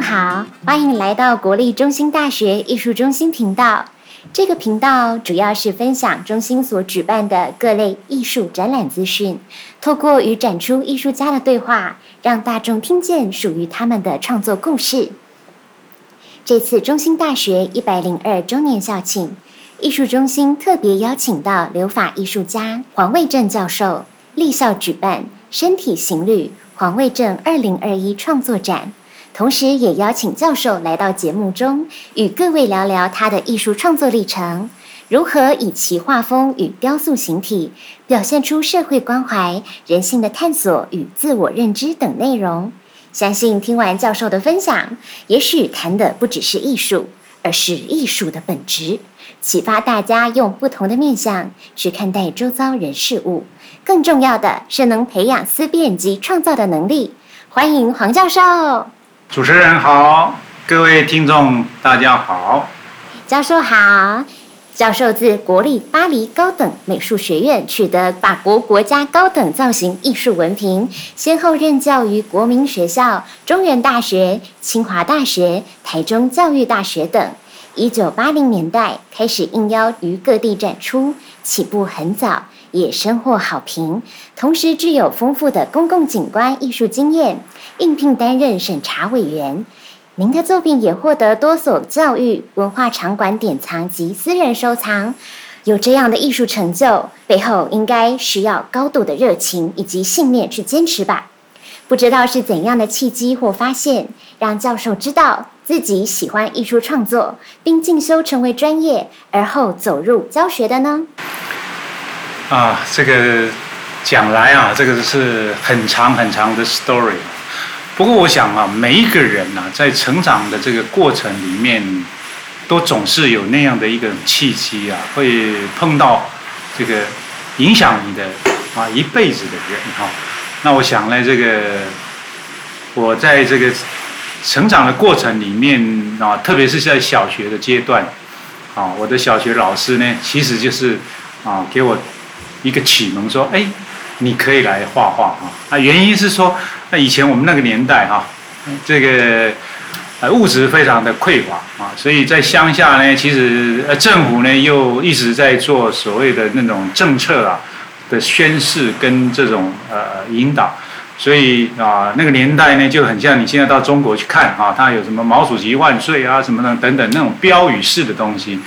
好，欢迎来到国立中心大学艺术中心频道。这个频道主要是分享中心所举办的各类艺术展览资讯，透过与展出艺术家的对话，让大众听见属于他们的创作故事。这次中心大学一百零二周年校庆，艺术中心特别邀请到留法艺术家黄卫正教授立校举办《身体形旅：黄卫正二零二一创作展》，同时也邀请教授来到节目中，与各位聊聊他的艺术创作历程，如何以其画风与雕塑形体表现出社会关怀、人性的探索与自我认知等内容。相信听完教授的分享，也许谈的不只是艺术，而是艺术的本质，启发大家用不同的面向去看待周遭人事物。更重要的是能培养思辨及创造的能力。欢迎黄教授。主持人好，各位听众大家好。教授好。教授自国立巴黎高等美术学院取得法国国家高等造型艺术文凭，先后任教于国民学校、中原大学、清华大学、台中教育大学等。一九八零年代开始应邀于各地展出，起步很早，也深获好评。同时具有丰富的公共景观艺术经验，应聘担任审查委员。您的作品也获得多所教育文化场馆典藏及私人收藏。有这样的艺术成就，背后应该需要高度的热情以及信念去坚持吧？不知道是怎样的契机或发现，让教授知道自己喜欢艺术创作，并进修成为专业，而后走入教学的呢？啊，这个讲来啊，这个是很长很长的 story。不过我想啊，每一个人呐、啊，在成长的这个过程里面，都总是有那样的一个契机啊，会碰到这个影响你的啊一辈子的人哈、啊。那我想呢，这个我在这个成长的过程里面啊，特别是在小学的阶段啊，我的小学老师呢，其实就是啊，给我一个启蒙，说，哎。你可以来画画啊！啊，原因是说，那以前我们那个年代哈，这个呃物质非常的匮乏啊，所以在乡下呢，其实呃政府呢又一直在做所谓的那种政策啊的宣示跟这种呃引导，所以啊那个年代呢就很像你现在到中国去看啊，它有什么毛主席万岁啊什么的等等那种标语式的东西。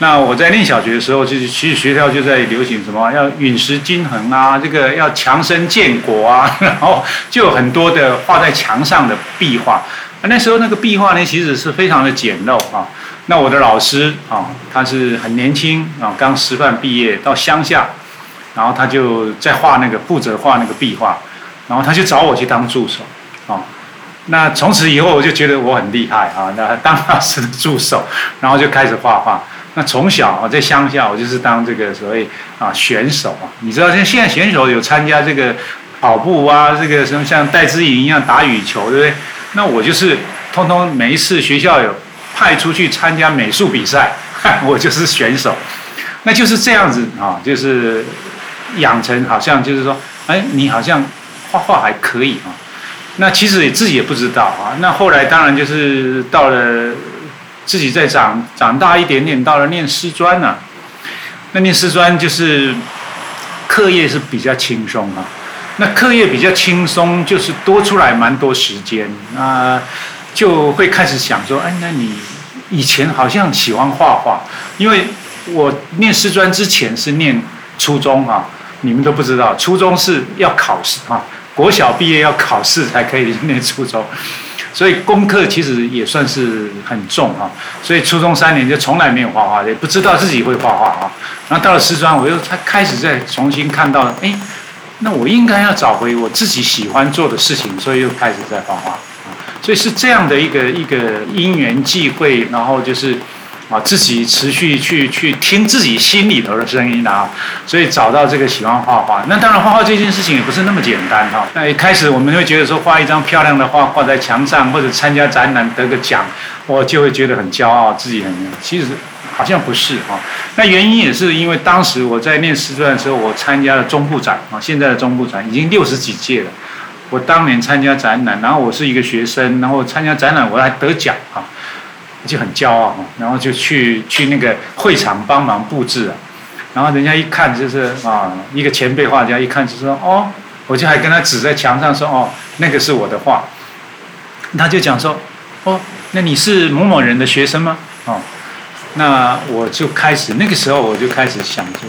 那我在念小学的时候，就是其实学校就在流行什么要陨石均衡啊，这个要强身健国啊，然后就有很多的画在墙上的壁画。那时候那个壁画呢，其实是非常的简陋啊。那我的老师啊，他是很年轻啊，刚师范毕业到乡下，然后他就在画那个负责画那个壁画，然后他就找我去当助手啊。那从此以后我就觉得我很厉害啊，那当老师的助手，然后就开始画画。那从小啊，在乡下，我就是当这个所谓啊选手啊。你知道，像现在选手有参加这个跑步啊，这个什么像戴资颖一样打羽球，对不对？那我就是通通每一次学校有派出去参加美术比赛，我就是选手。那就是这样子啊，就是养成好像就是说，哎，你好像画画还可以啊。那其实自己也不知道啊。那后来当然就是到了。自己再长长大一点点，到了念师专呢，那念师专就是课业是比较轻松啊。那课业比较轻松，就是多出来蛮多时间啊，就会开始想说，哎，那你以前好像喜欢画画，因为我念师专之前是念初中啊，你们都不知道，初中是要考试啊，国小毕业要考试才可以念初中。所以功课其实也算是很重哈，所以初中三年就从来没有画画，也不知道自己会画画啊。然后到了师专，我又才开始再重新看到，哎，那我应该要找回我自己喜欢做的事情，所以又开始在画画。所以是这样的一个一个因缘际会，然后就是。啊，自己持续去去听自己心里头的声音啊，所以找到这个喜欢画画。那当然，画画这件事情也不是那么简单哈。那一开始我们会觉得说，画一张漂亮的画挂在墙上，或者参加展览得个奖，我就会觉得很骄傲，自己很。其实好像不是哈。那原因也是因为当时我在念师专的时候，我参加了中部展啊，现在的中部展已经六十几届了。我当年参加展览，然后我是一个学生，然后参加展览我还得奖啊，就很骄傲，然后就去去那个会场帮忙布置啊，然后人家一看就是啊，一个前辈画家一看就说哦，我就还跟他指在墙上说哦，那个是我的画，他就讲说哦，那你是某某人的学生吗？哦。那我就开始，那个时候我就开始想说，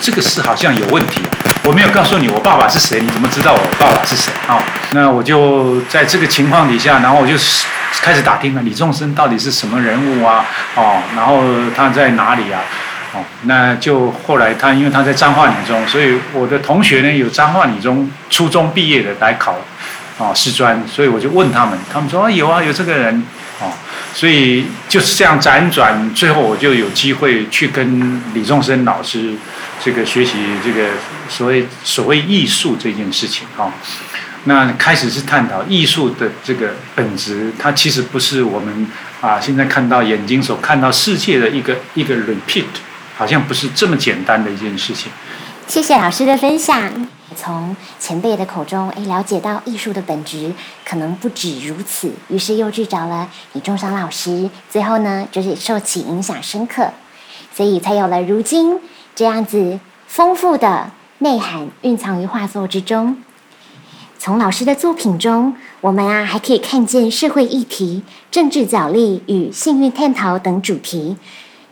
这个事好像有问题。我没有告诉你我爸爸是谁，你怎么知道我爸爸是谁啊？那我就在这个情况底下，然后我就开始打听了李仲生到底是什么人物啊？哦，然后他在哪里啊？哦，那就后来他因为他在彰化女中，所以我的同学呢有彰化女中初中毕业的来考啊师专，所以我就问他们，他们说啊有啊有这个人。哦，所以就是这样辗转，最后我就有机会去跟李仲生老师这个学习这个所谓所谓艺术这件事情哈。那开始是探讨艺术的这个本质，它其实不是我们啊现在看到眼睛所看到世界的一个一个 repeat，好像不是这么简单的一件事情。谢谢老师的分享。从前辈的口中，诶，了解到艺术的本质可能不止如此，于是又去找了李中祥老师，最后呢，就是受其影响深刻，所以才有了如今这样子丰富的内涵蕴藏于画作之中。从老师的作品中，我们啊还可以看见社会议题、政治角力与性欲探讨等主题，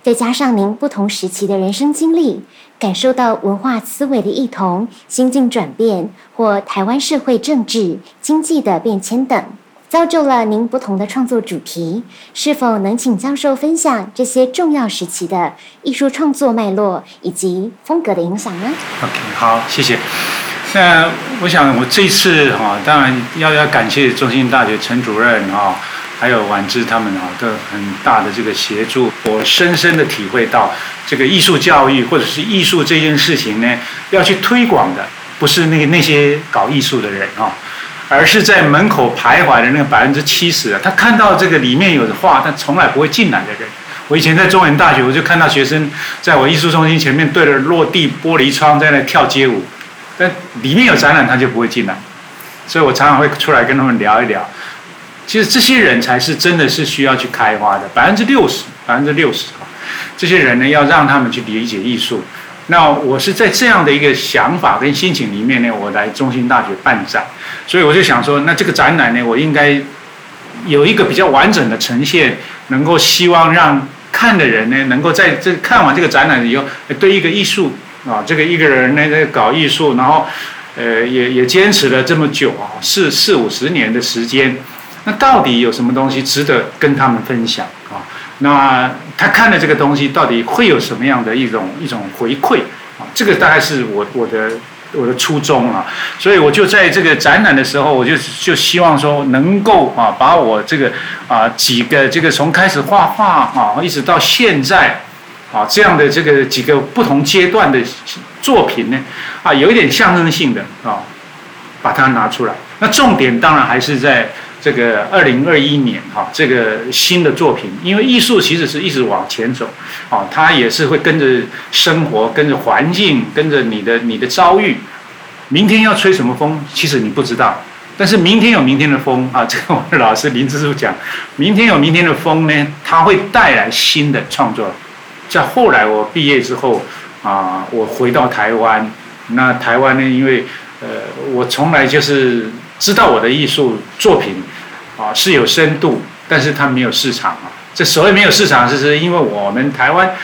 再加上您不同时期的人生经历。感受到文化思维的异同、心境转变，或台湾社会政治经济的变迁等，造就了您不同的创作主题。是否能请教授分享这些重要时期的艺术创作脉络以及风格的影响呢？OK，好，谢谢。那我想我这次哈，当然要要感谢中兴大学陈主任哈。还有婉芝他们啊，都很大的这个协助，我深深的体会到，这个艺术教育或者是艺术这件事情呢，要去推广的，不是那个那些搞艺术的人啊，而是在门口徘徊的那个百分之七十啊，他看到这个里面有的画，他从来不会进来的人。我以前在中原大学，我就看到学生在我艺术中心前面对着落地玻璃窗在那跳街舞，但里面有展览他就不会进来，所以我常常会出来跟他们聊一聊。其实这些人才是真的是需要去开花的，百分之六十，百分之六十！这些人呢，要让他们去理解艺术。那我是在这样的一个想法跟心情里面呢，我来中心大学办展，所以我就想说，那这个展览呢，我应该有一个比较完整的呈现，能够希望让看的人呢，能够在这看完这个展览以后，对一个艺术啊，这个一个人呢在搞艺术，然后呃，也也坚持了这么久啊，四四五十年的时间。那到底有什么东西值得跟他们分享啊？那他看了这个东西，到底会有什么样的一种一种回馈啊？这个大概是我我的我的初衷啊。所以我就在这个展览的时候，我就就希望说，能够啊，把我这个啊几个这个从开始画画啊，一直到现在啊这样的这个几个不同阶段的作品呢，啊，有一点象征性的啊，把它拿出来。那重点当然还是在。这个二零二一年哈，这个新的作品，因为艺术其实是一直往前走，啊，它也是会跟着生活、跟着环境、跟着你的你的遭遇。明天要吹什么风，其实你不知道，但是明天有明天的风啊。这个我的老师林之书讲，明天有明天的风呢，它会带来新的创作。在后来我毕业之后啊，我回到台湾，那台湾呢，因为呃，我从来就是知道我的艺术作品。啊，是有深度，但是它没有市场啊。这所谓没有市场，是是因为我们台湾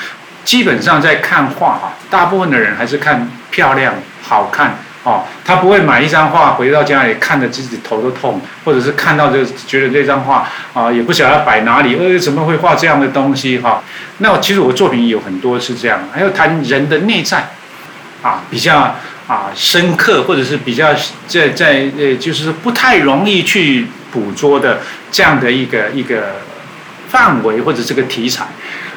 基本上在看画啊，大部分的人还是看漂亮、好看哦。他不会买一张画回到家里看着自己头都痛，或者是看到就觉得这张画啊，也不晓得摆哪里，呃，怎么会画这样的东西哈？那其实我作品有很多是这样，还有谈人的内在啊，比较啊深刻，或者是比较在在呃，就是不太容易去。捕捉的这样的一个一个范围或者这个题材，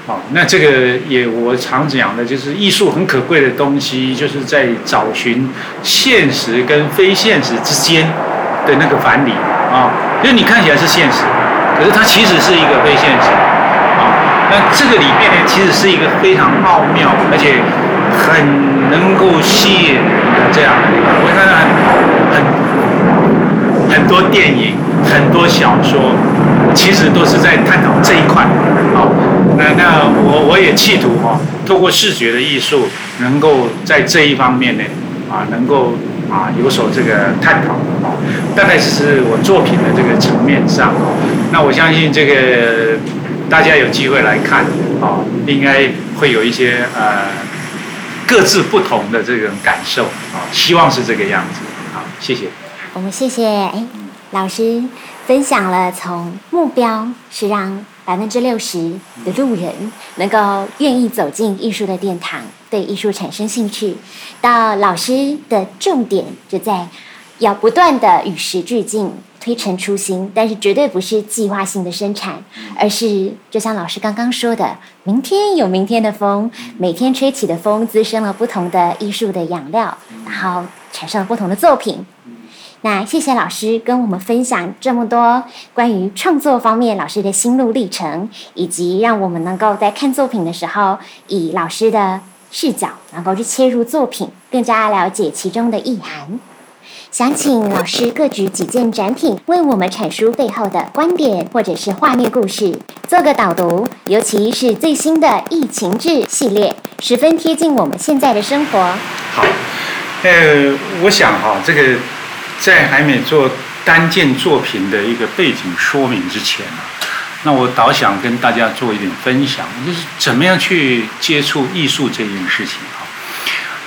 哦，那这个也我常讲的就是艺术很可贵的东西，就是在找寻现实跟非现实之间的那个藩篱啊，因为你看起来是现实，可是它其实是一个非现实啊。那这个里面呢，其实是一个非常奥妙，而且很能够吸引人的这样的一个，我看到很很很。多电影、很多小说，其实都是在探讨这一块。好，那那我我也企图哈，透过视觉的艺术，能够在这一方面呢，啊，能够啊有所这个探讨。啊，大概只是我作品的这个层面上。那我相信这个大家有机会来看，啊，应该会有一些呃各自不同的这种感受。啊，希望是这个样子。好，谢谢。我们谢谢哎，老师分享了从目标是让百分之六十的路人能够愿意走进艺术的殿堂，对艺术产生兴趣，到老师的重点就在要不断的与时俱进，推陈出新，但是绝对不是计划性的生产，而是就像老师刚刚说的，明天有明天的风，每天吹起的风滋生了不同的艺术的养料，然后产生了不同的作品。那谢谢老师跟我们分享这么多关于创作方面老师的心路历程，以及让我们能够在看作品的时候，以老师的视角能够去切入作品，更加了解其中的意涵。想请老师各举几件展品，为我们阐述背后的观点或者是画面故事，做个导读。尤其是最新的《疫情志》系列，十分贴近我们现在的生活。好，呃，我想哈，这个。在还没做单件作品的一个背景说明之前啊，那我倒想跟大家做一点分享，就是怎么样去接触艺术这件事情啊。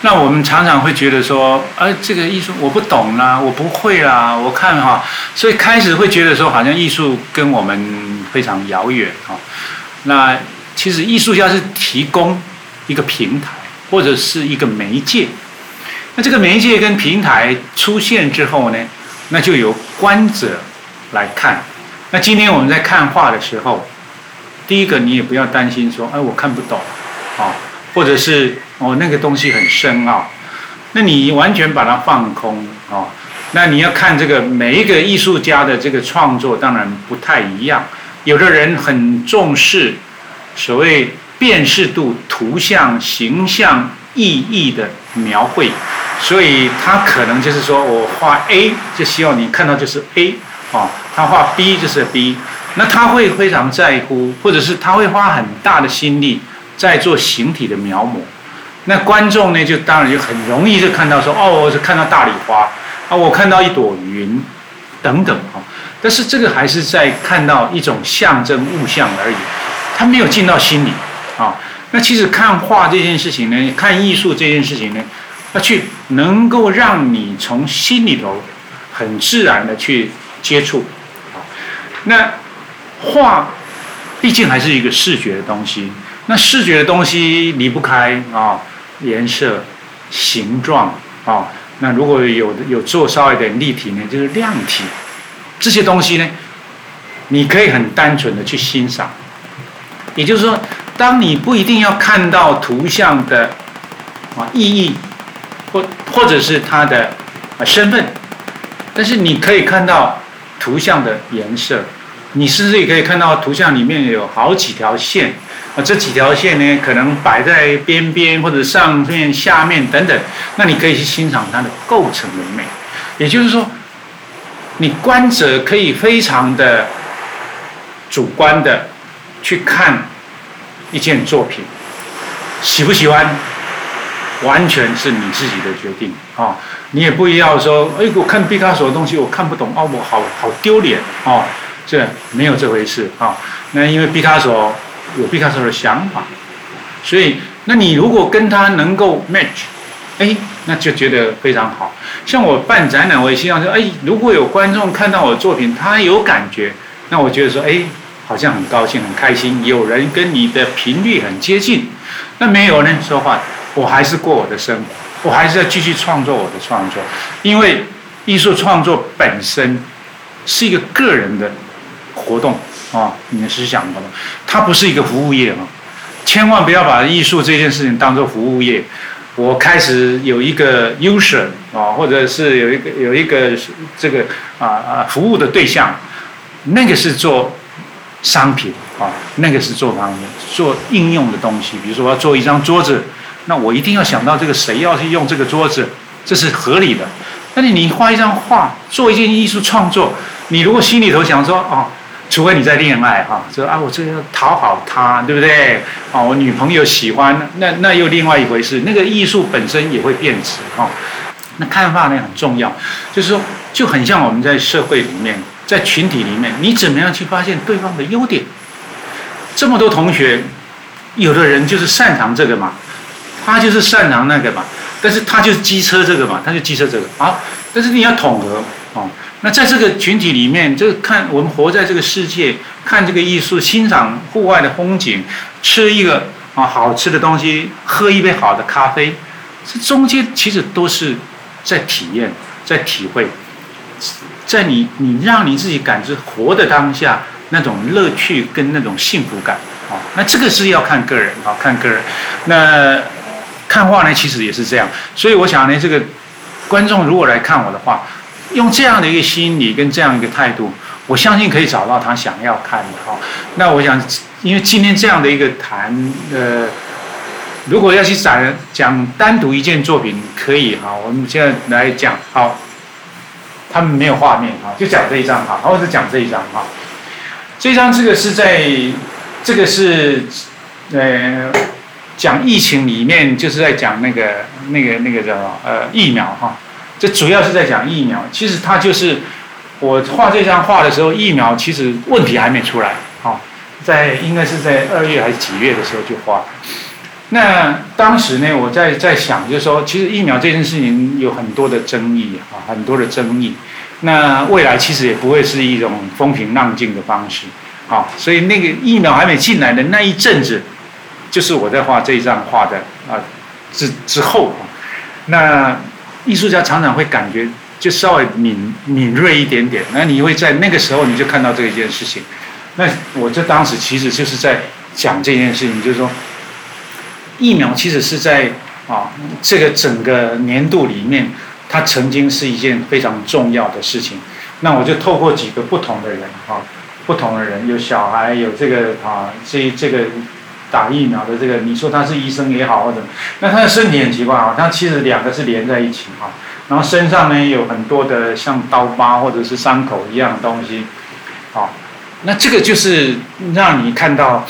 那我们常常会觉得说，哎，这个艺术我不懂啦，我不会啦，我看哈，所以开始会觉得说，好像艺术跟我们非常遥远啊。那其实艺术家是提供一个平台或者是一个媒介。那这个媒介跟平台出现之后呢，那就由观者来看。那今天我们在看画的时候，第一个你也不要担心说，哎，我看不懂，啊，或者是哦那个东西很深奥，那你完全把它放空啊。那你要看这个每一个艺术家的这个创作，当然不太一样。有的人很重视所谓辨识度、图像、形象、意义的描绘。所以他可能就是说，我画 A 就希望你看到就是 A，啊，他画 B 就是 B，那他会非常在乎，或者是他会花很大的心力在做形体的描摹。那观众呢，就当然就很容易就看到说，哦，我是看到大礼花，啊，我看到一朵云，等等啊。但是这个还是在看到一种象征物象而已，他没有进到心里啊。那其实看画这件事情呢，看艺术这件事情呢。要去能够让你从心里头很自然的去接触，那画毕竟还是一个视觉的东西，那视觉的东西离不开啊颜色、形状啊，那如果有有做稍微一点立体呢，就是量体，这些东西呢，你可以很单纯的去欣赏，也就是说，当你不一定要看到图像的啊意义。或或者是它的啊身份，但是你可以看到图像的颜色，你甚至也可以看到图像里面有好几条线啊，这几条线呢可能摆在边边或者上面、下面等等，那你可以去欣赏它的构成的美。也就是说，你观者可以非常的主观的去看一件作品，喜不喜欢？完全是你自己的决定啊！你也不要说，哎，我看毕卡索的东西我看不懂哦，我好好丢脸哦，这没有这回事啊。那因为毕卡索有毕卡索的想法，所以那你如果跟他能够 match，哎，那就觉得非常好。像我办展览，我也希望说，哎，如果有观众看到我的作品，他有感觉，那我觉得说，哎，好像很高兴、很开心，有人跟你的频率很接近。那没有人说话。我还是过我的生活，我还是要继续创作我的创作，因为艺术创作本身是一个个人的活动啊，你们是想的吗？它不是一个服务业啊，千万不要把艺术这件事情当做服务业。我开始有一个 user 啊，或者是有一个有一个这个啊啊服务的对象，那个是做商品啊，那个是做方面做应用的东西，比如说我要做一张桌子。那我一定要想到这个谁要去用这个桌子，这是合理的。但是你画一张画，做一件艺术创作，你如果心里头想说哦，除非你在恋爱哈，说啊我这个要讨好他，对不对？啊，我女朋友喜欢，那那又另外一回事。那个艺术本身也会变质哈。那看法呢很重要，就是说就很像我们在社会里面，在群体里面，你怎么样去发现对方的优点？这么多同学，有的人就是擅长这个嘛，他就是擅长那个嘛。但是他就是机车这个嘛，他就机车这个啊。但是你要统合哦。那在这个群体里面，就看我们活在这个世界，看这个艺术，欣赏户外的风景，吃一个啊好吃的东西，喝一杯好的咖啡，这中间其实都是在体验，在体会，在你你让你自己感知活的当下那种乐趣跟那种幸福感啊。那这个是要看个人啊，看个人。那。看画呢，其实也是这样，所以我想呢，这个观众如果来看我的画，用这样的一个心理跟这样一个态度，我相信可以找到他想要看的哈。那我想，因为今天这样的一个谈，呃，如果要去展讲单独一件作品，可以哈。我们现在来讲，好，他们没有画面哈，就讲这一张哈，或者讲这一张哈。这张这个是在，这个是，呃。讲疫情里面就是在讲那个那个那个叫呃疫苗哈，这主要是在讲疫苗。其实它就是我画这张画的时候，疫苗其实问题还没出来哈，在应该是在二月还是几月的时候就画。那当时呢，我在在想，就是说，其实疫苗这件事情有很多的争议啊，很多的争议。那未来其实也不会是一种风平浪静的方式，好，所以那个疫苗还没进来的那一阵子。就是我在画这一张画的啊之之后，那艺术家常常会感觉就稍微敏敏锐一点点，那你会在那个时候你就看到这一件事情。那我这当时其实就是在讲这件事情，就是说疫苗其实是在啊这个整个年度里面，它曾经是一件非常重要的事情。那我就透过几个不同的人啊，不同的人，有小孩，有这个啊这这个。打疫苗的这个，你说他是医生也好或者，那他的身体很奇怪啊，他其实两个是连在一起哈，然后身上呢有很多的像刀疤或者是伤口一样的东西，好，那这个就是让你看到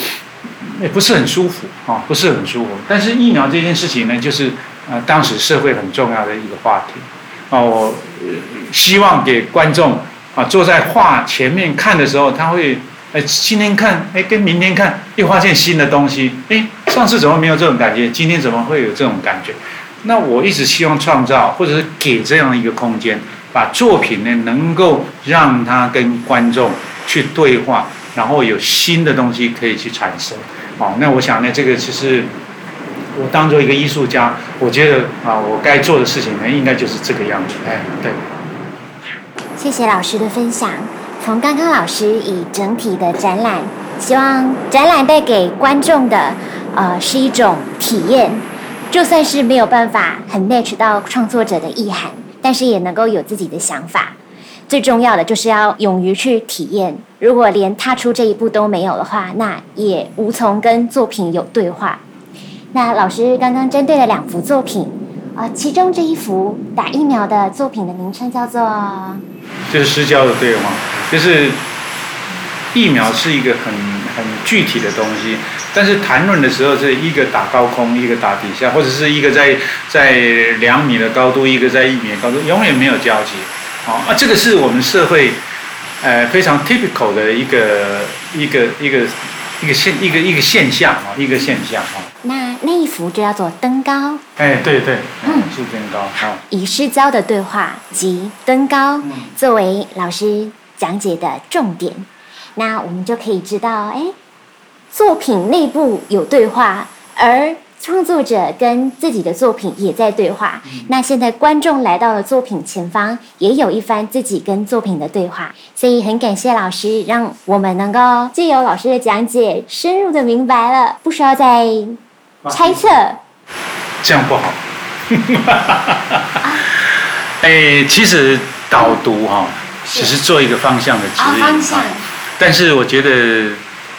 也不是很舒服啊，不是很舒服。但是疫苗这件事情呢，就是呃当时社会很重要的一个话题，哦，我希望给观众啊坐在画前面看的时候，他会。哎，今天看，哎，跟明天看，又发现新的东西。哎，上次怎么没有这种感觉？今天怎么会有这种感觉？那我一直希望创造，或者是给这样一个空间，把作品呢，能够让他跟观众去对话，然后有新的东西可以去产生。好，那我想呢，这个其实我当做一个艺术家，我觉得啊，我该做的事情呢，应该就是这个样子。哎，对。谢谢老师的分享。从刚刚老师以整体的展览，希望展览带给观众的，呃，是一种体验。就算是没有办法很 match 到创作者的意涵，但是也能够有自己的想法。最重要的就是要勇于去体验。如果连踏出这一步都没有的话，那也无从跟作品有对话。那老师刚刚针对了两幅作品，啊、其中这一幅打疫苗的作品的名称叫做。就是失焦的对话，就是疫苗是一个很很具体的东西，但是谈论的时候是一个打高空，一个打底下，或者是一个在在两米的高度，一个在一米的高度，永远没有交集。好，啊，这个是我们社会呃非常 typical 的一个一个一个一个现一个一个现象啊，一个现象啊。那那一幅就叫做登高。哎，对对，嗯，是登高。好，以失焦的对话及登高作为老师讲解的重点，那我们就可以知道，哎，作品内部有对话，而创作者跟自己的作品也在对话。那现在观众来到了作品前方，也有一番自己跟作品的对话。所以很感谢老师，让我们能够借由老师的讲解，深入的明白了，不需要再。猜测，这样不好。哎，其实导读哈，只是做一个方向的指引。方向。但是我觉得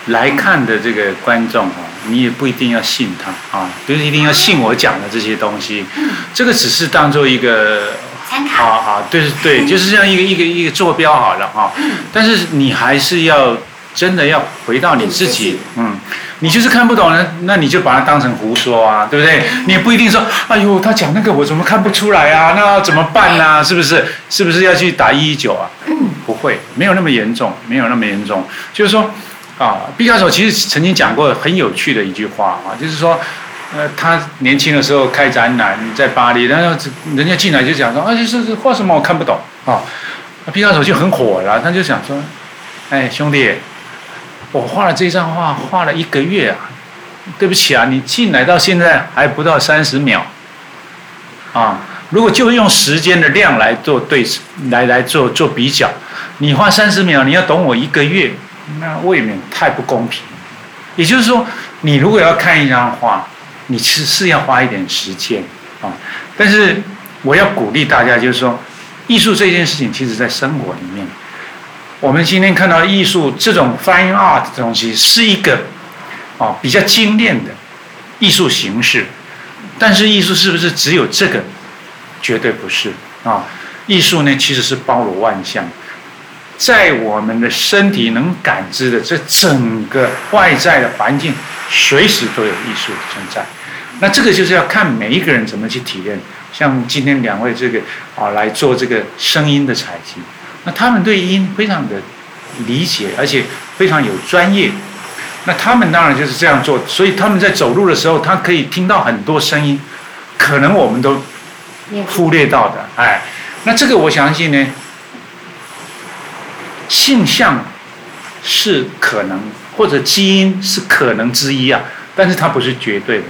来看的这个观众哈，你也不一定要信他啊，不是一定要信我讲的这些东西。这个只是当做一个参考。好好，对对，就是这样一个一个一个坐标好了哈。但是你还是要真的要回到你自己，嗯，你就是看不懂呢，那你就把它当成胡说啊，对不对？你也不一定说，哎呦，他讲那个我怎么看不出来啊？那怎么办呢？是不是？是不是要去打一一九啊？不会，没有那么严重，没有那么严重。就是说，啊，毕加索其实曾经讲过很有趣的一句话啊，就是说。呃，他年轻的时候开展览在巴黎，然后人家进来就讲说，啊，这是画什么？我看不懂啊。毕加索就很火了，他就想说，哎，兄弟，我画了这张画，画了一个月啊，对不起啊，你进来到现在还不到三十秒啊。如果就用时间的量来做对，来来做做比较，你画三十秒，你要懂我一个月，那未免太不公平。也就是说，你如果要看一张画，你其实是要花一点时间啊，但是我要鼓励大家，就是说，艺术这件事情，其实在生活里面，我们今天看到艺术这种 fine art 的东西，是一个啊比较精炼的艺术形式，但是艺术是不是只有这个？绝对不是啊！艺术呢，其实是包罗万象，在我们的身体能感知的这整个外在的环境，随时都有艺术的存在。那这个就是要看每一个人怎么去体验。像今天两位这个啊来做这个声音的采集，那他们对音非常的理解，而且非常有专业。那他们当然就是这样做，所以他们在走路的时候，他可以听到很多声音，可能我们都忽略到的。哎，那这个我相信呢，性向是可能，或者基因是可能之一啊，但是它不是绝对的。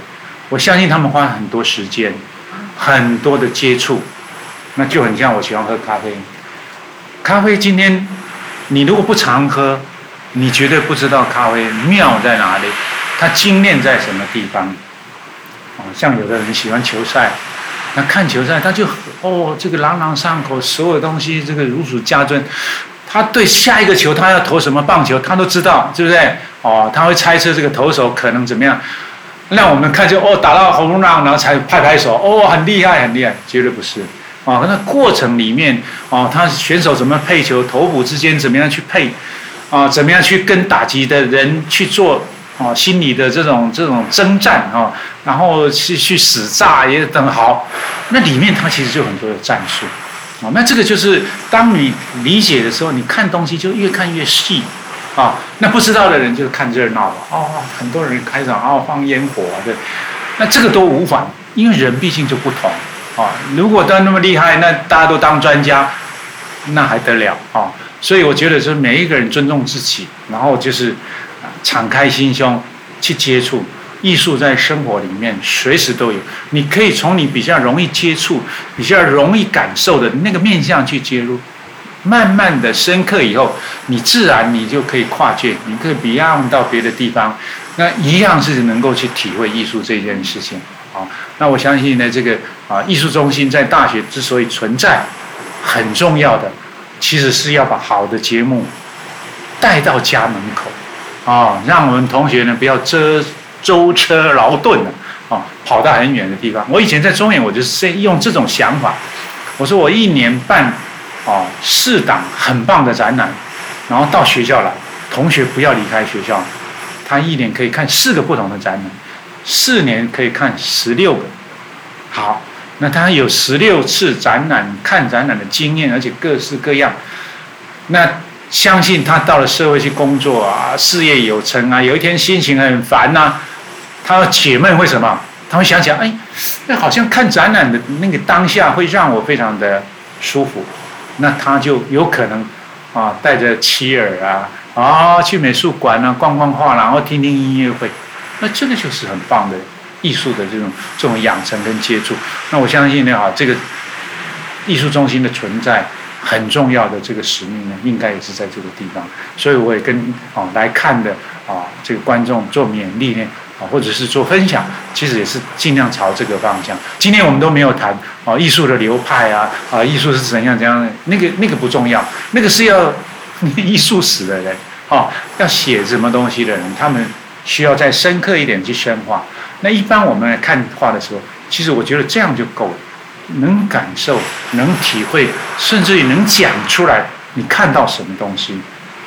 我相信他们花很多时间，很多的接触，那就很像我喜欢喝咖啡。咖啡今天你如果不常喝，你绝对不知道咖啡妙在哪里，它精炼在什么地方。哦，像有的人喜欢球赛，那看球赛他就哦，这个朗朗上口，所有东西这个如数家珍，他对下一个球他要投什么棒球他都知道，对不对？哦，他会猜测这个投手可能怎么样。让我们看见哦，打到红浪，然后才拍拍手，哦，很厉害，很厉害，绝对不是啊！那过程里面啊，他选手怎么配球，头部之间怎么样去配啊？怎么样去跟打击的人去做啊？心理的这种这种征战啊，然后去去死炸也等好，那里面他其实就很多的战术啊。那这个就是当你理解的时候，你看东西就越看越细。啊，那不知道的人就看热闹了。哦，很多人开场哦放烟火啊，对，那这个都无妨，因为人毕竟就不同。啊，如果都那么厉害，那大家都当专家，那还得了啊？所以我觉得，就是每一个人尊重自己，然后就是敞开心胸去接触艺术，在生活里面随时都有。你可以从你比较容易接触、比较容易感受的那个面向去介入。慢慢的深刻以后，你自然你就可以跨界，你可以 beyond 到别的地方，那一样是能够去体会艺术这件事情啊。那我相信呢，这个啊艺术中心在大学之所以存在，很重要的，其实是要把好的节目带到家门口啊，让我们同学呢不要遮舟车劳顿啊，跑到很远的地方。我以前在中原，我就是用这种想法，我说我一年半。哦，四档很棒的展览，然后到学校来，同学不要离开学校，他一年可以看四个不同的展览，四年可以看十六个。好，那他有十六次展览看展览的经验，而且各式各样。那相信他到了社会去工作啊，事业有成啊，有一天心情很烦呐，他要解闷，会什么？他会想起来，哎，那好像看展览的那个当下会让我非常的舒服。那他就有可能啊，带着妻儿啊，啊去美术馆啊逛逛画，然后听听音乐会，那这个就是很棒的艺术的这种这种养成跟接触。那我相信呢，啊，这个艺术中心的存在很重要的这个使命呢，应该也是在这个地方。所以我也跟啊来看的啊这个观众做勉励呢。啊，或者是做分享，其实也是尽量朝这个方向。今天我们都没有谈啊，艺术的流派啊，啊，艺术是怎样怎样的，那个那个不重要，那个是要 艺术史的人，啊，要写什么东西的人，他们需要再深刻一点去深化。那一般我们来看画的时候，其实我觉得这样就够了，能感受、能体会，甚至于能讲出来，你看到什么东西？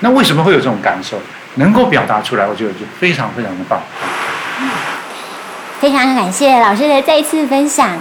那为什么会有这种感受？能够表达出来，我觉得就非常非常的棒。非常感谢老师的再次分享。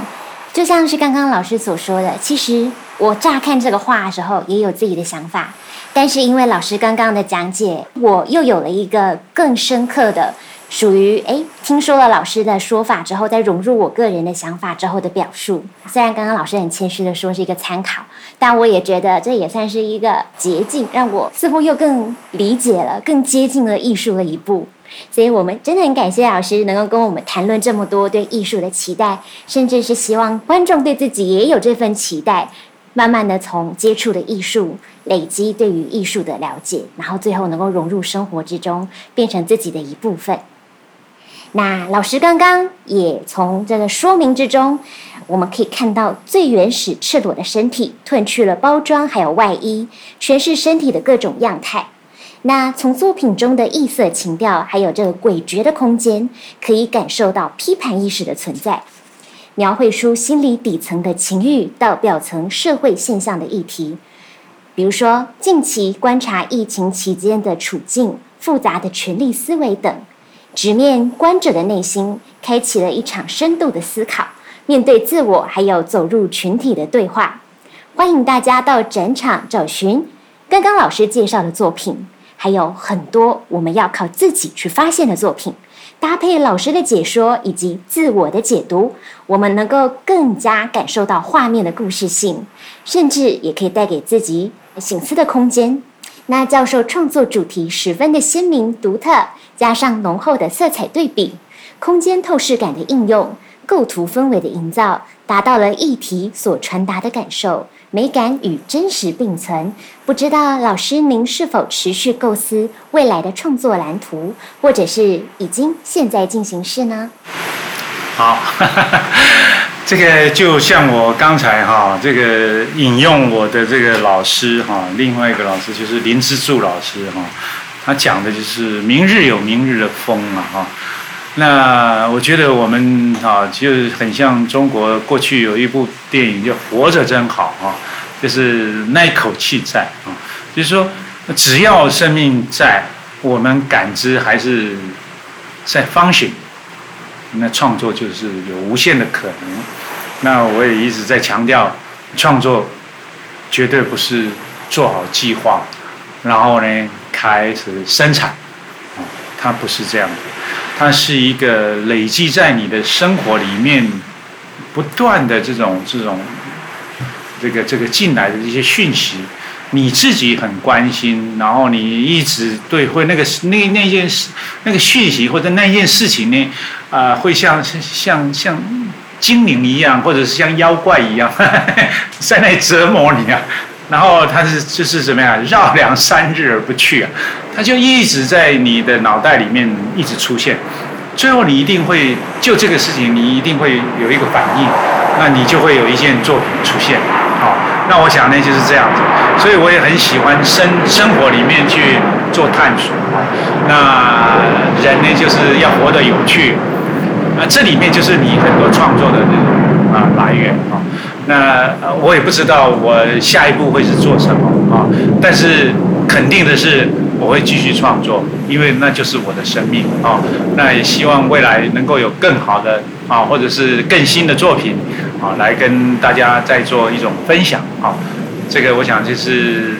就像是刚刚老师所说的，其实我乍看这个画的时候也有自己的想法，但是因为老师刚刚的讲解，我又有了一个更深刻的。属于哎，听说了老师的说法之后，再融入我个人的想法之后的表述。虽然刚刚老师很谦虚的说是一个参考，但我也觉得这也算是一个捷径，让我似乎又更理解了、更接近了艺术的一步。所以我们真的很感谢老师能够跟我们谈论这么多对艺术的期待，甚至是希望观众对自己也有这份期待，慢慢的从接触的艺术累积对于艺术的了解，然后最后能够融入生活之中，变成自己的一部分。那老师刚刚也从这个说明之中，我们可以看到最原始赤裸的身体，褪去了包装还有外衣，诠释身体的各种样态。那从作品中的异色情调，还有这个诡谲的空间，可以感受到批判意识的存在，描绘出心理底层的情欲到表层社会现象的议题，比如说近期观察疫情期间的处境、复杂的权力思维等。直面观者的内心，开启了一场深度的思考，面对自我，还有走入群体的对话。欢迎大家到展场找寻刚刚老师介绍的作品，还有很多我们要靠自己去发现的作品，搭配老师的解说以及自我的解读，我们能够更加感受到画面的故事性，甚至也可以带给自己省思的空间。那教授创作主题十分的鲜明独特。加上浓厚的色彩对比，空间透视感的应用，构图氛围的营造，达到了议题所传达的感受，美感与真实并存。不知道老师您是否持续构思未来的创作蓝图，或者是已经现在进行式呢？好，这个就像我刚才哈，这个引用我的这个老师哈，另外一个老师就是林之助老师哈。他讲的就是明日有明日的风嘛，哈。那我觉得我们啊，就很像中国过去有一部电影叫《活着真好》啊，就是那一口气在啊，就是说只要生命在，我们感知还是在 function，那创作就是有无限的可能。那我也一直在强调，创作绝对不是做好计划，然后呢，开始生产，啊，它不是这样的，它是一个累积在你的生活里面，不断的这种这种，这个这个进来的这些讯息，你自己很关心，然后你一直对会那个那那件事那个讯息或者那件事情呢，啊、会像像像精灵一样，或者是像妖怪一样，在那折磨你啊。然后他是就是怎么样绕梁三日而不去啊，那就一直在你的脑袋里面一直出现，最后你一定会就这个事情，你一定会有一个反应，那你就会有一件作品出现，好，那我想呢就是这样子，所以我也很喜欢生生活里面去做探索，那人呢就是要活得有趣，那这里面就是你很多创作的这种啊来源啊。那我也不知道我下一步会是做什么啊，但是肯定的是我会继续创作，因为那就是我的生命啊。那也希望未来能够有更好的啊，或者是更新的作品啊，来跟大家再做一种分享啊。这个我想就是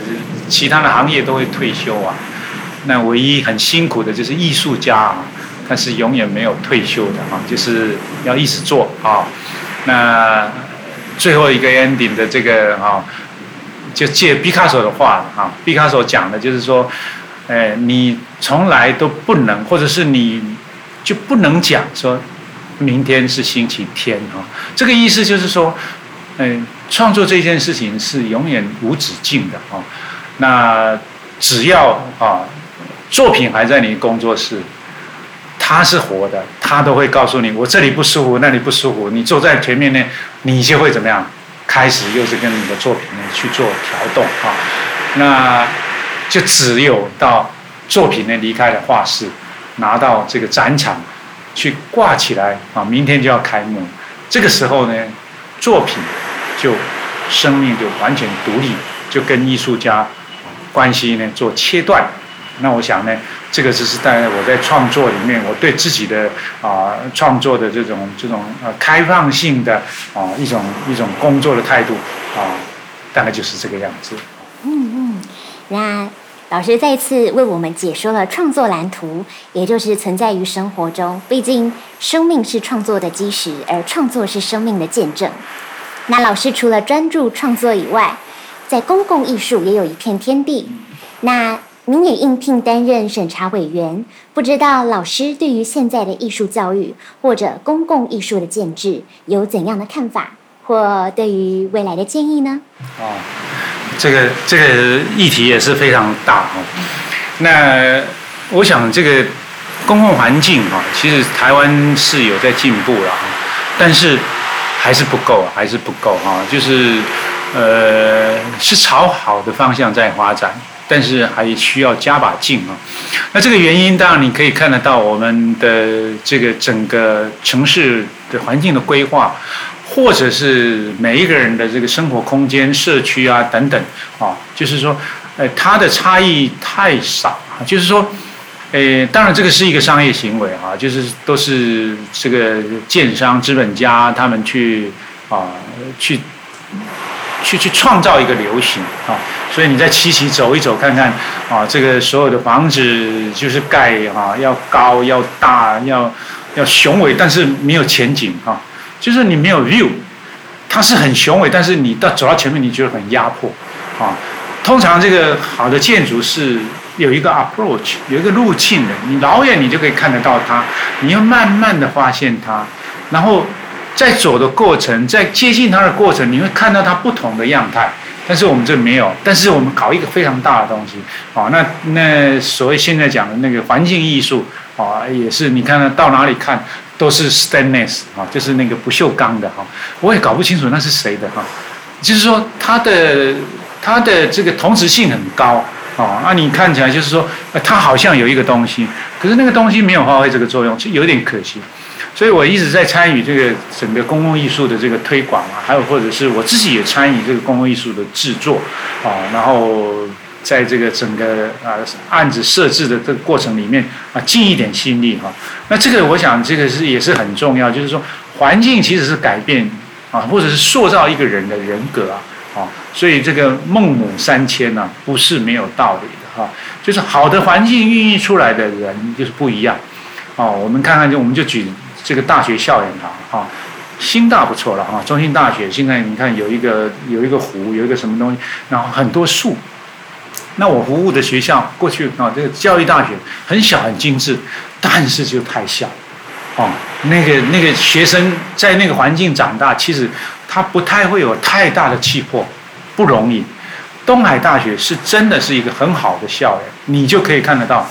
其他的行业都会退休啊，那唯一很辛苦的就是艺术家啊，他是永远没有退休的啊，就是要一直做啊。那。最后一个 ending 的这个啊，就借毕卡索的话啊，毕卡索讲的就是说，哎，你从来都不能，或者是你就不能讲说，明天是星期天啊。这个意思就是说，哎，创作这件事情是永远无止境的啊。那只要啊，作品还在你工作室。他是活的，他都会告诉你，我这里不舒服，那里不舒服。你坐在前面呢，你就会怎么样？开始又是跟你的作品呢去做调动啊。那就只有到作品呢离开了画室，拿到这个展场去挂起来啊，明天就要开幕。这个时候呢，作品就生命就完全独立，就跟艺术家关系呢做切断。那我想呢，这个只是在我在创作里面，我对自己的啊、创作的这种这种呃开放性的啊、一种一种工作的态度啊、大概就是这个样子。嗯嗯，那老师再次为我们解说了创作蓝图，也就是存在于生活中。毕竟生命是创作的基石，而创作是生命的见证。那老师除了专注创作以外，在公共艺术也有一片天地。那您也应聘担任审查委员，不知道老师对于现在的艺术教育或者公共艺术的建制有怎样的看法，或对于未来的建议呢？哦，这个这个议题也是非常大哦。那我想这个公共环境哈，其实台湾是有在进步了，但是还是不够，还是不够哈，就是呃是朝好的方向在发展。但是还需要加把劲啊！那这个原因当然你可以看得到，我们的这个整个城市的环境的规划，或者是每一个人的这个生活空间、社区啊等等啊，就是说，呃，它的差异太少啊。就是说，呃，当然这个是一个商业行为啊，就是都是这个建商、资本家他们去啊去。去去创造一个流行啊，所以你在七期走一走看看啊，这个所有的房子就是盖啊，要高要大要要雄伟，但是没有前景啊，就是你没有 view，它是很雄伟，但是你到走到前面你觉得很压迫啊。通常这个好的建筑是有一个 approach，有一个路径的，你老远你就可以看得到它，你要慢慢的发现它，然后。在走的过程，在接近它的过程，你会看到它不同的样态。但是我们这没有，但是我们搞一个非常大的东西，啊，那那所谓现在讲的那个环境艺术，啊，也是你看到哪里看都是 stainless 啊，就是那个不锈钢的哈，我也搞不清楚那是谁的哈，就是说它的它的这个同质性很高啊，那你看起来就是说它好像有一个东西，可是那个东西没有发挥这个作用，就有点可惜。所以我一直在参与这个整个公共艺术的这个推广啊，还有或者是我自己也参与这个公共艺术的制作啊，然后在这个整个啊案子设置的这个过程里面啊，尽一点心力哈。那这个我想这个是也是很重要，就是说环境其实是改变啊，或者是塑造一个人的人格啊啊。所以这个孟母三迁呢，不是没有道理的哈。就是好的环境孕育出来的人就是不一样哦。我们看看就我们就举。这个大学校园哈，新大不错了哈，中兴大学现在你看有一个有一个湖，有一个什么东西，然后很多树。那我服务的学校过去啊，这个教育大学很小很精致，但是就太小，哦，那个那个学生在那个环境长大，其实他不太会有太大的气魄，不容易。东海大学是真的是一个很好的校园，你就可以看得到，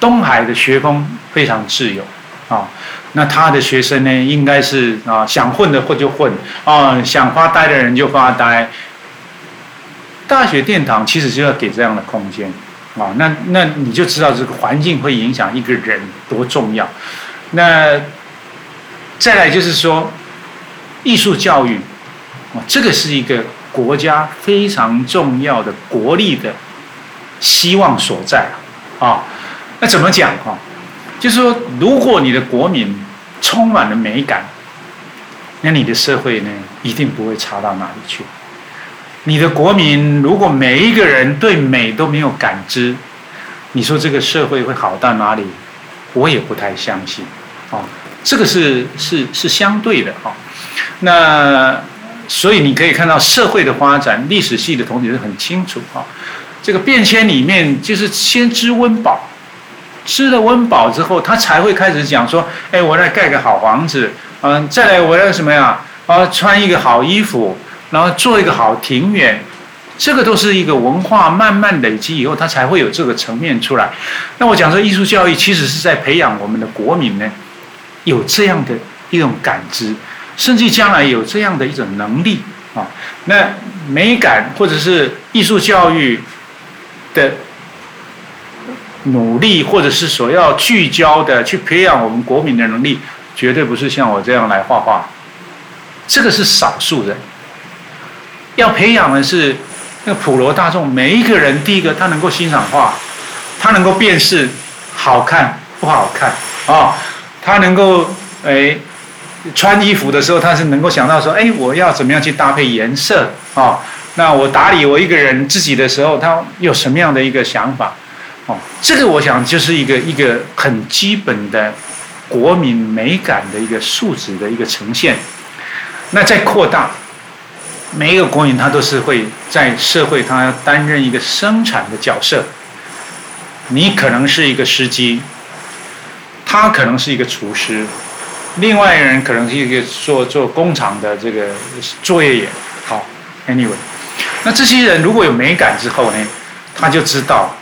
东海的学风非常自由啊。那他的学生呢，应该是啊，想混的混就混啊，想发呆的人就发呆。大学殿堂其实就要给这样的空间啊，那那你就知道这个环境会影响一个人多重要。那再来就是说，艺术教育啊，这个是一个国家非常重要的国力的希望所在啊。那怎么讲啊？就是说，如果你的国民充满了美感，那你的社会呢，一定不会差到哪里去。你的国民如果每一个人对美都没有感知，你说这个社会会好到哪里？我也不太相信。哦，这个是是是相对的哈。那所以你可以看到社会的发展，历史系的同学很清楚哈。这个变迁里面就是先知温饱。吃了温饱之后，他才会开始讲说：“哎，我来盖个好房子，嗯，再来我要什么呀？啊，穿一个好衣服，然后做一个好庭院，这个都是一个文化慢慢累积以后，它才会有这个层面出来。那我讲说，艺术教育其实是在培养我们的国民呢，有这样的一种感知，甚至将来有这样的一种能力啊。那美感或者是艺术教育的。”努力，或者是所要聚焦的去培养我们国民的能力，绝对不是像我这样来画画。这个是少数人，要培养的是那个普罗大众，每一个人第一个他能够欣赏画，他能够辨识好看不好看啊，他能够哎穿衣服的时候，他是能够想到说，哎，我要怎么样去搭配颜色啊？那我打理我一个人自己的时候，他有什么样的一个想法？哦，这个我想就是一个一个很基本的国民美感的一个素质的一个呈现。那再扩大，每一个工人他都是会在社会他要担任一个生产的角色。你可能是一个司机，他可能是一个厨师，另外一个人可能是一个做做工厂的这个作业员。好，Anyway，那这些人如果有美感之后呢，他就知道。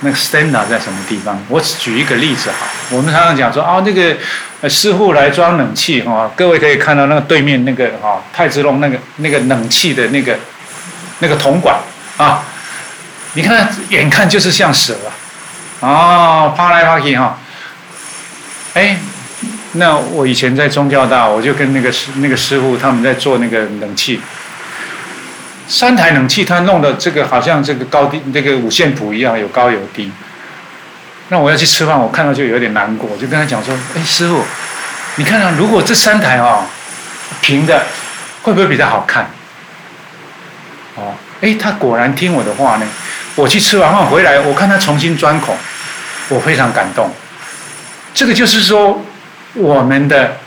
那个 standard 在什么地方？我只举一个例子哈，我们常常讲说啊，那个师傅来装冷气哈，各位可以看到那个对面那个哈太子龙那个那个冷气的那个那个铜管啊，你看眼看就是像蛇啊，啊，爬来爬去哈，哎，那我以前在中教大，我就跟那个师那个师傅他们在做那个冷气。三台冷气，它弄的这个好像这个高低，这个五线谱一样，有高有低。那我要去吃饭，我看到就有点难过，我就跟他讲说：“哎，师傅，你看看，如果这三台哦平的，会不会比较好看？”哦，哎，他果然听我的话呢。我去吃完饭回来，我看他重新钻孔，我非常感动。这个就是说，我们的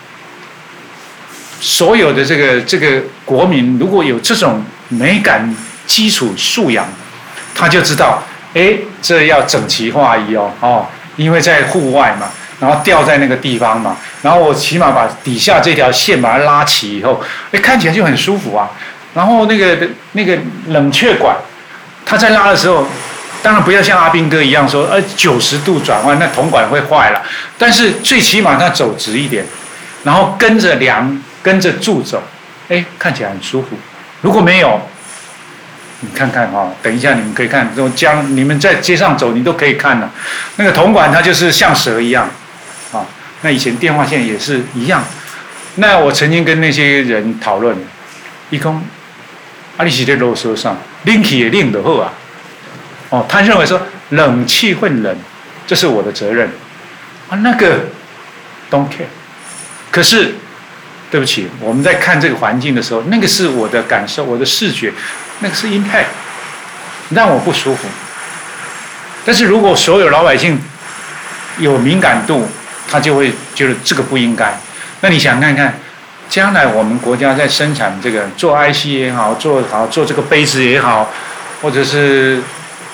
所有的这个这个国民，如果有这种。美感基础素养，他就知道，哎，这要整齐划一哦，哦，因为在户外嘛，然后吊在那个地方嘛，然后我起码把底下这条线把它拉齐以后，哎，看起来就很舒服啊。然后那个那个冷却管，他在拉的时候，当然不要像阿兵哥一样说，呃，九十度转弯，那铜管会坏了。但是最起码它走直一点，然后跟着梁，跟着柱走，哎，看起来很舒服。如果没有，你看看哈，等一下你们可以看，我将你们在街上走，你都可以看的。那个铜管它就是像蛇一样，啊，那以前电话线也是一样。那我曾经跟那些人讨论，一空，阿里西在啰嗦上，冷气也冷得好啊。哦，他认为说冷气会冷，这是我的责任。啊，那个，don't care。可是。对不起，我们在看这个环境的时候，那个是我的感受，我的视觉，那个是 impact，让我不舒服。但是如果所有老百姓有敏感度，他就会觉得这个不应该。那你想看看，将来我们国家在生产这个做 IC 也好，做好做这个杯子也好，或者是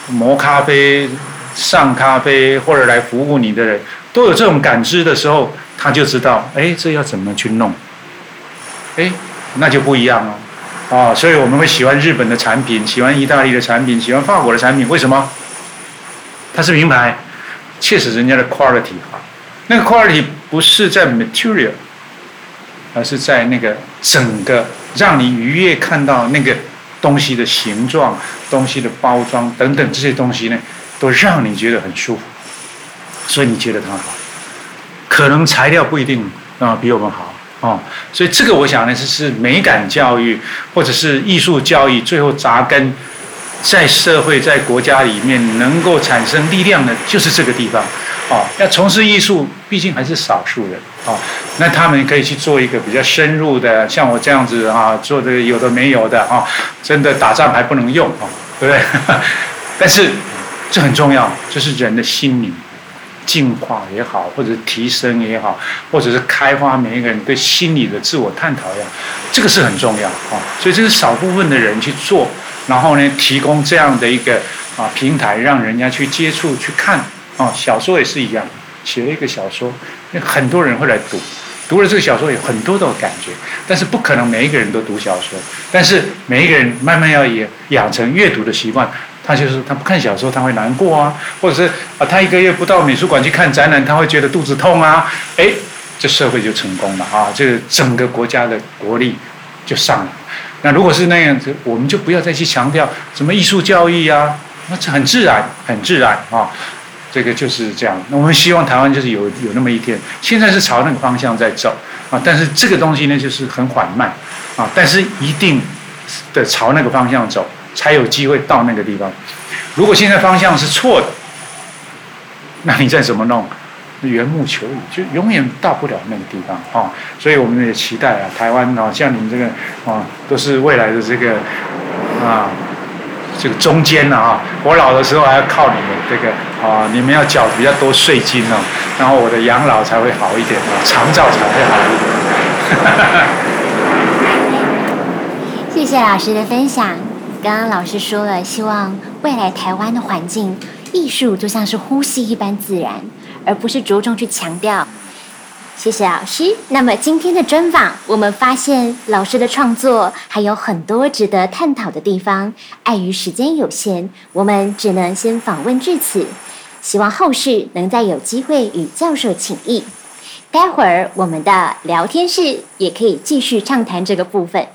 磨咖啡、上咖啡或者来服务你的人，都有这种感知的时候，他就知道，哎，这要怎么去弄。哎，那就不一样了，啊，所以我们会喜欢日本的产品，喜欢意大利的产品，喜欢法国的产品，为什么？它是名牌，确实人家的 quality 好，那个 quality 不是在 material，而是在那个整个让你愉悦看到那个东西的形状、东西的包装等等这些东西呢，都让你觉得很舒服，所以你觉得它好，可能材料不一定啊比我们好。哦，所以这个我想呢，就是美感教育或者是艺术教育，最后扎根在社会、在国家里面能够产生力量的，就是这个地方。哦，要从事艺术，毕竟还是少数人。哦，那他们可以去做一个比较深入的，像我这样子啊，做的有的没有的啊，真的打仗还不能用啊，对不对？但是这很重要，就是人的心灵。进化也好，或者提升也好，或者是开发每一个人对心理的自我探讨也好，这个是很重要啊。所以这是少部分的人去做，然后呢，提供这样的一个啊平台，让人家去接触、去看啊。小说也是一样，写了一个小说，那很多人会来读，读了这个小说有很多的感觉，但是不可能每一个人都读小说，但是每一个人慢慢要也养成阅读的习惯。他就是他不看小说，他会难过啊，或者是啊，他一个月不到美术馆去看展览，他会觉得肚子痛啊。哎，这社会就成功了啊，这个整个国家的国力就上来。那如果是那样子，我们就不要再去强调什么艺术教育啊，那这很自然，很自然啊。这个就是这样。那我们希望台湾就是有有那么一天，现在是朝那个方向在走啊，但是这个东西呢，就是很缓慢啊，但是一定的朝那个方向走，才有机会到那个地方。如果现在方向是错的，那你再怎么弄，缘木求鱼，就永远到不了那个地方啊！所以我们也期待啊，台湾啊，像你们这个啊，都是未来的这个啊。这个中间呢啊，我老的时候还要靠你们这个啊，你们要缴比较多税金哦，然后我的养老才会好一点啊，长照才会好一点。谢谢老师的分享。刚刚老师说了，希望未来台湾的环境艺术就像是呼吸一般自然，而不是着重去强调。谢谢老师。那么今天的专访，我们发现老师的创作还有很多值得探讨的地方。碍于时间有限，我们只能先访问至此。希望后续能再有机会与教授请益。待会儿我们的聊天室也可以继续畅谈这个部分。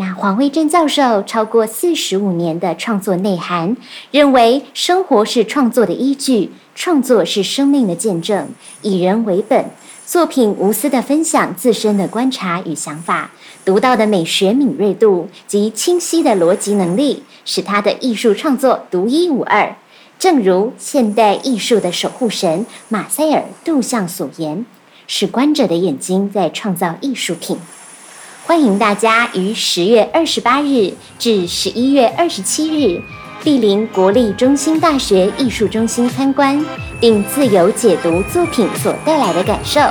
那黄惠贞教授超过四十五年的创作内涵，认为生活是创作的依据，创作是生命的见证，以人为本。作品无私地分享自身的观察与想法，独到的美学敏锐度及清晰的逻辑能力，使他的艺术创作独一无二。正如现代艺术的守护神马塞尔·杜象所言：“是观者的眼睛在创造艺术品。”欢迎大家于十月二十八日至十一月二十七日莅临国立中心大学艺术中心参观，并自由解读作品所带来的感受。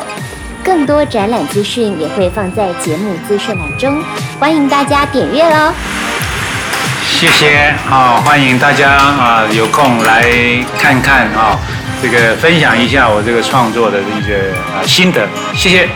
更多展览资讯也会放在节目资讯栏中，欢迎大家点阅哦。谢谢，好，欢迎大家啊，有空来看看啊，这个分享一下我这个创作的一个啊心得，谢谢。